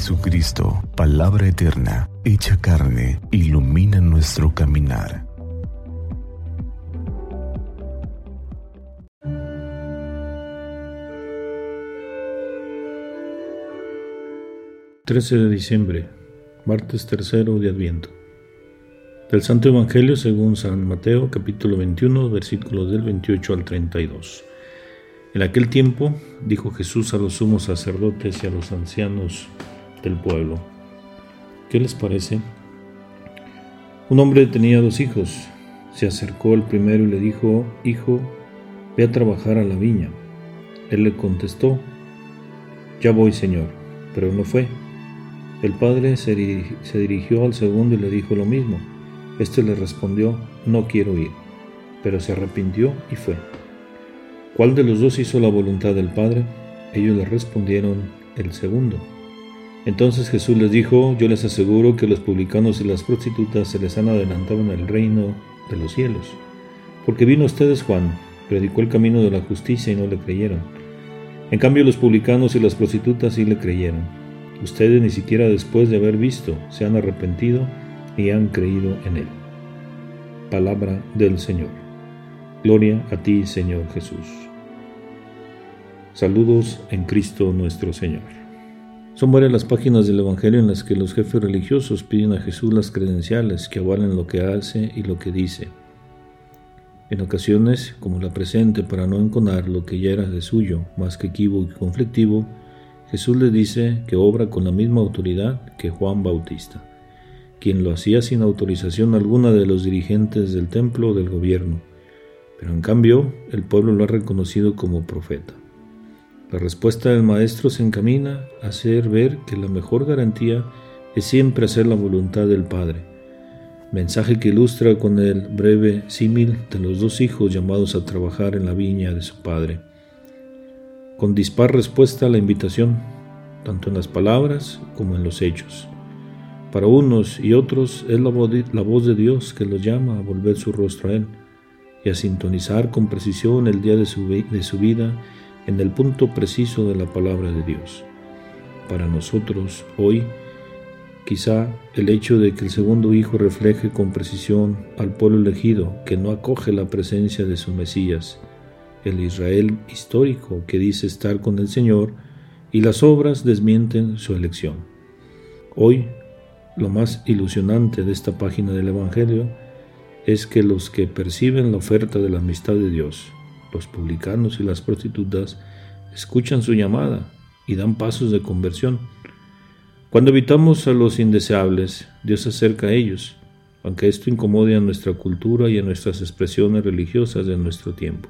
Jesucristo, palabra eterna, hecha carne, ilumina nuestro caminar. ...13 de diciembre... ...martes tercero de Adviento... ...del Santo Evangelio según San Mateo... ...capítulo 21... ...versículos del 28 al 32... En aquel tiempo dijo Jesús a los sumos sacerdotes y a los ancianos del pueblo, ¿qué les parece? Un hombre tenía dos hijos. Se acercó al primero y le dijo, Hijo, ve a trabajar a la viña. Él le contestó, Ya voy, Señor, pero no fue. El padre se, dirigió al segundo y le dijo lo mismo. Este le respondió, No quiero ir, pero se arrepintió y fue. ¿Cuál de los dos hizo la voluntad del Padre? Ellos le respondieron, el segundo. Entonces Jesús les dijo, yo les aseguro que los publicanos y las prostitutas se les han adelantado en el reino de los cielos. Porque vino ustedes Juan, predicó el camino de la justicia y no le creyeron. En cambio los publicanos y las prostitutas sí le creyeron. Ustedes ni siquiera después de haber visto se han arrepentido y han creído en él. Palabra del Señor. Gloria a ti, Señor Jesús. Saludos en Cristo nuestro Señor. Son varias las páginas del Evangelio en las que los jefes religiosos piden a Jesús las credenciales que avalen lo que hace y lo que dice. En ocasiones, como la presente, para no enconar lo que ya era de suyo, más que equívoco y conflictivo, Jesús le dice que obra con la misma autoridad que Juan Bautista, quien lo hacía sin autorización alguna de los dirigentes del templo o del gobierno pero en cambio el pueblo lo ha reconocido como profeta. La respuesta del maestro se encamina a hacer ver que la mejor garantía es siempre hacer la voluntad del Padre, mensaje que ilustra con el breve símil de los dos hijos llamados a trabajar en la viña de su Padre. Con dispar respuesta a la invitación, tanto en las palabras como en los hechos. Para unos y otros es la voz de Dios que los llama a volver su rostro a Él y a sintonizar con precisión el día de su, de su vida en el punto preciso de la palabra de Dios. Para nosotros, hoy, quizá el hecho de que el segundo Hijo refleje con precisión al pueblo elegido que no acoge la presencia de su Mesías, el Israel histórico que dice estar con el Señor, y las obras desmienten su elección. Hoy, lo más ilusionante de esta página del Evangelio es que los que perciben la oferta de la amistad de Dios, los publicanos y las prostitutas, escuchan su llamada y dan pasos de conversión. Cuando evitamos a los indeseables, Dios se acerca a ellos, aunque esto incomode a nuestra cultura y a nuestras expresiones religiosas de nuestro tiempo.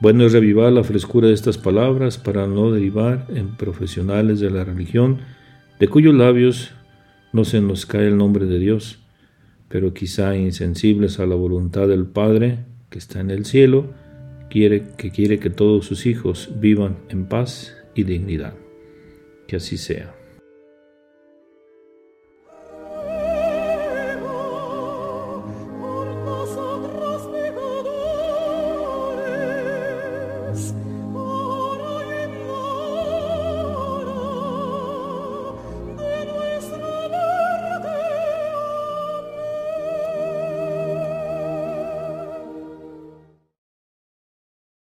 Bueno es revivar la frescura de estas palabras para no derivar en profesionales de la religión, de cuyos labios no se nos cae el nombre de Dios, pero quizá insensibles a la voluntad del Padre que está en el cielo, quiere, que quiere que todos sus hijos vivan en paz y dignidad. Que así sea.